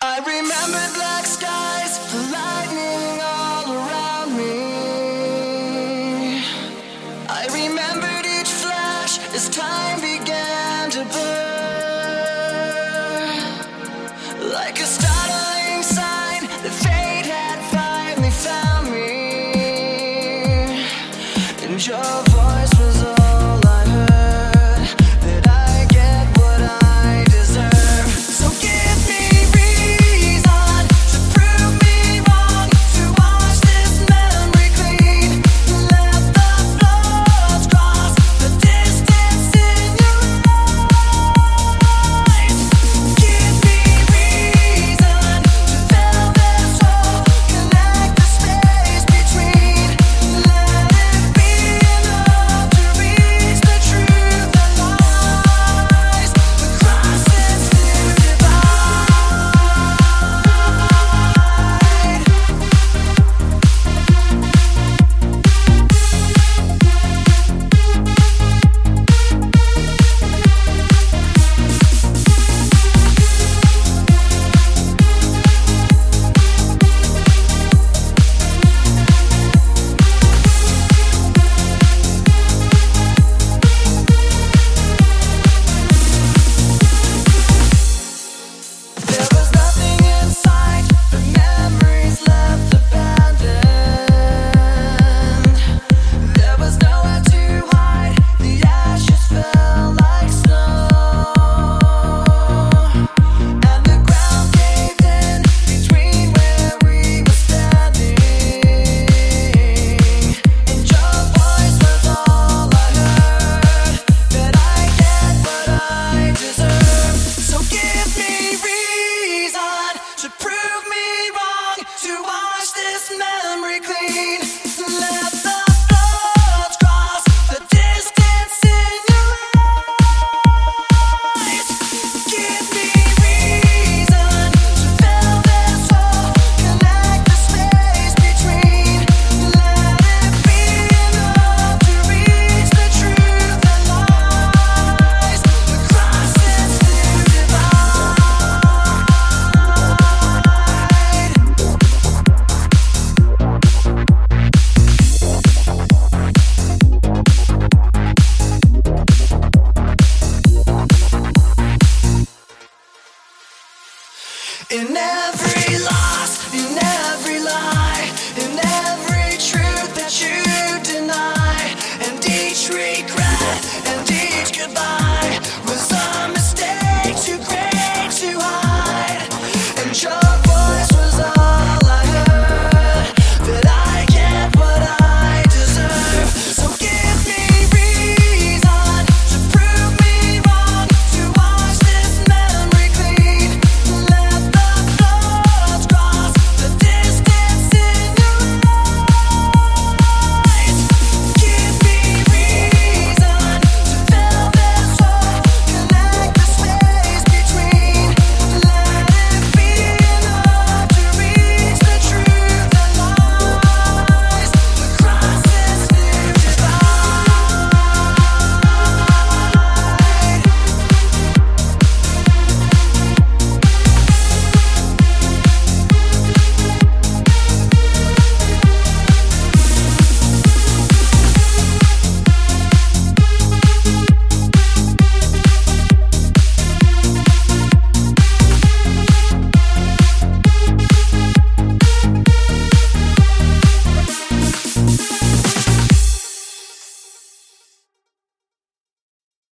I remember black skies, lightning all around me. I remembered each flash as time began to burn. Like a startling sign that fate had finally found me. And your voice was In every loss, in every lie, in every truth that you deny, and each regret, and each goodbye.